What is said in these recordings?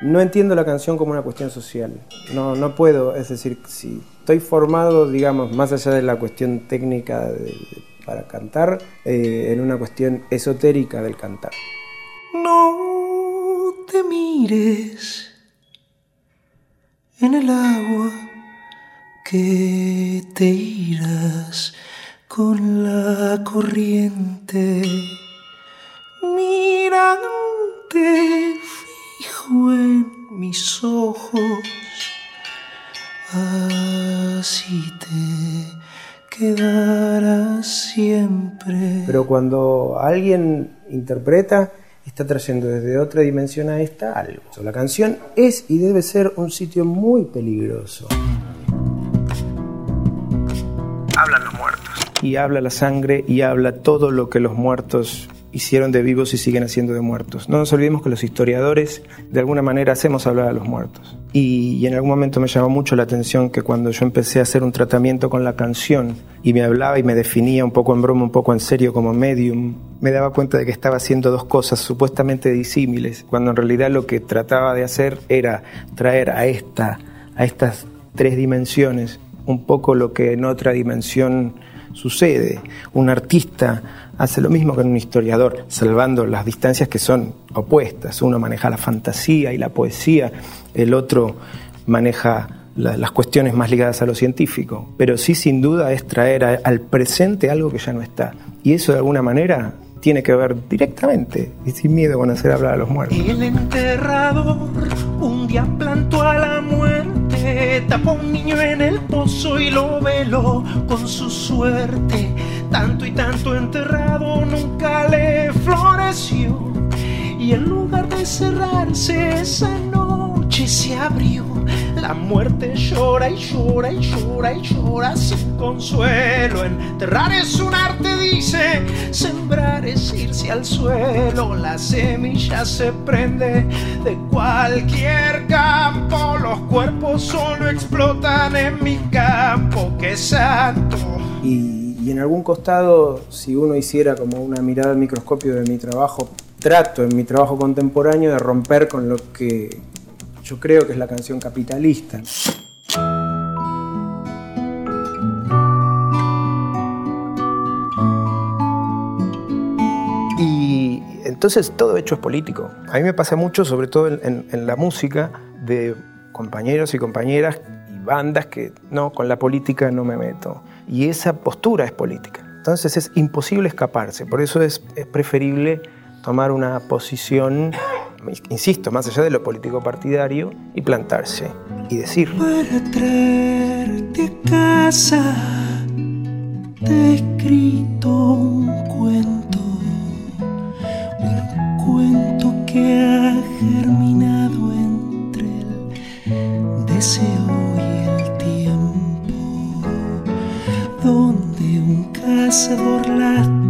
No entiendo la canción como una cuestión social. No, no puedo, es decir, si estoy formado, digamos, más allá de la cuestión técnica para cantar, eh, en una cuestión esotérica del cantar. No te mires en el agua que te irás con la corriente. Mirante fijo en mis ojos, así te quedarás siempre. Pero cuando alguien interpreta, está trayendo desde otra dimensión a esta algo. La canción es y debe ser un sitio muy peligroso. Hablan los muertos. Y habla la sangre y habla todo lo que los muertos hicieron de vivos y siguen haciendo de muertos. No nos olvidemos que los historiadores de alguna manera hacemos hablar a los muertos. Y, en algún momento me llamó mucho la atención que cuando yo empecé a hacer un tratamiento con la canción y me hablaba y me definía un poco en broma, un poco en serio como medium, me daba cuenta de que estaba haciendo dos cosas supuestamente disímiles, cuando en realidad lo que trataba de hacer era traer a, esta, a estas tres dimensiones un poco lo que en otra dimensión sucede. Un artista hace lo mismo que un historiador, salvando las distancias que son opuestas. Uno maneja la fantasía y la poesía, el otro maneja las cuestiones más ligadas a lo científico. Pero sí, sin duda, es traer al presente algo que ya no está. Y eso, de alguna manera, tiene que ver directamente y sin miedo con hacer hablar a los muertos. El enterrador un día plantó a tapó un niño en el pozo y lo veló con su suerte. Tanto y tanto enterrado nunca le floreció. Y en lugar de cerrarse esa noche se abrió la muerte llora y llora y llora y llora sin consuelo. Enterrar es un arte, dice. Sembrar es irse al suelo. La semilla se prende de cualquier campo. Los cuerpos solo explotan en mi campo. ¡Qué santo! Y, y en algún costado, si uno hiciera como una mirada al microscopio de mi trabajo, trato en mi trabajo contemporáneo de romper con lo que yo creo que es la canción capitalista. Y entonces todo hecho es político. A mí me pasa mucho, sobre todo en, la música, de compañeros y compañeras y bandas que no, con la política no me meto. Y esa postura es política. Entonces es imposible escaparse. Por eso es, es preferible tomar una posición insisto, más allá de lo político partidario, y plantarse y decir. Para traerte a casa, te he escrito un cuento, un cuento que ha germinado entre el deseo y el tiempo, donde un cazador lastima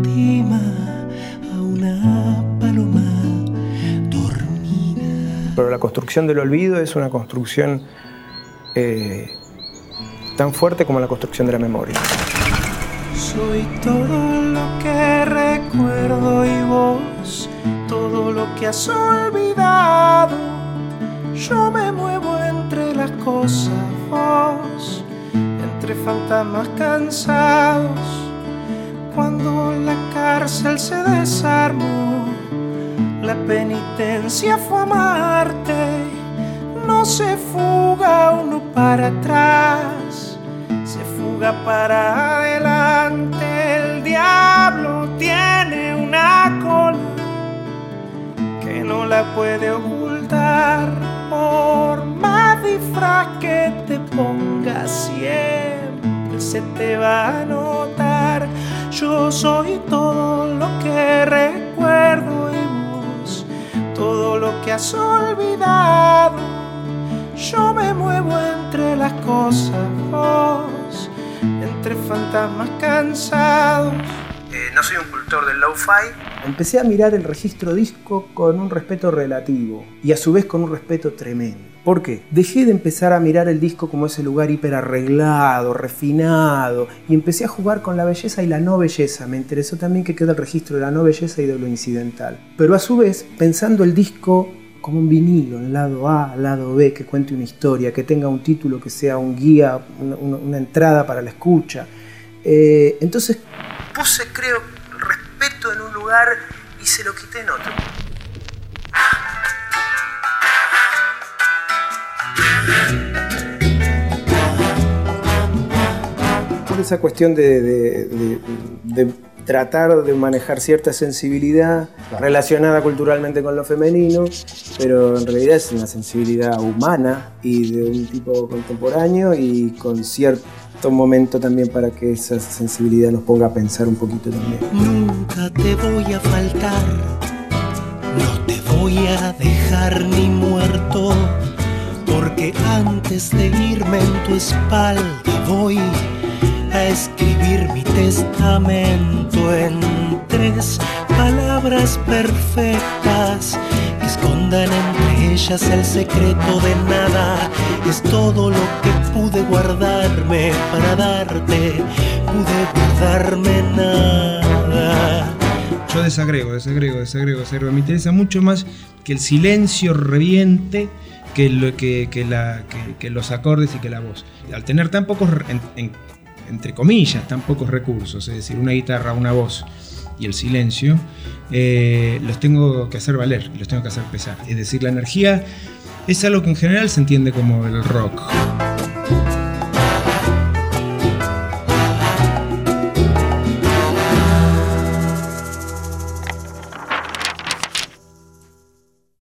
construcción del olvido es una construcción eh, tan fuerte como la construcción de la memoria. Soy todo lo que recuerdo y vos, todo lo que has olvidado. Yo me muevo entre las cosas, vos, entre fantasmas cansados. Cuando la cárcel se desarmó la penitencia fue amarte, no se fuga uno para atrás, se fuga para adelante. El diablo tiene una cola que no la puede ocultar, por más disfraz que te pongas siempre se te va a notar. Has olvidado. Yo me muevo entre las cosas, vos, entre fantasmas cansados. Eh, no soy un cultor del lo-fi. Empecé a mirar el registro disco con un respeto relativo y a su vez con un respeto tremendo. ¿Por qué? Dejé de empezar a mirar el disco como ese lugar hiper arreglado, refinado, y empecé a jugar con la belleza y la no belleza. Me interesó también que quede el registro de la no belleza y de lo incidental. Pero a su vez, pensando el disco como un vinilo, en lado A, lado B, que cuente una historia, que tenga un título que sea un guía, una, entrada para la escucha. Eh, entonces puse, creo, respeto en un lugar y se lo quité en otro. Esa cuestión de tratar de manejar cierta sensibilidad relacionada culturalmente con lo femenino, pero en realidad es una sensibilidad humana y de un tipo contemporáneo y con cierto momento también para que esa sensibilidad nos ponga a pensar un poquito también. Nunca te voy a faltar, no te voy a dejar ni muerto, porque antes de irme en tu espalda voy a escribir mi testamento en tres palabras perfectas que escondan entre ellas el secreto de nada. Es todo lo que pude guardarme para darte, pude guardarme nada. Yo desagrego, desagrego, desagrego, desagrego. Me interesa mucho más que el silencio reviente que, lo, que, que, la, que, los acordes y que la voz. Al tener tan pocos entre comillas, tan pocos recursos, es decir, una guitarra, una voz y el silencio, eh, los tengo que hacer valer, los tengo que hacer pesar. Es decir, la energía es algo que en general se entiende como el rock.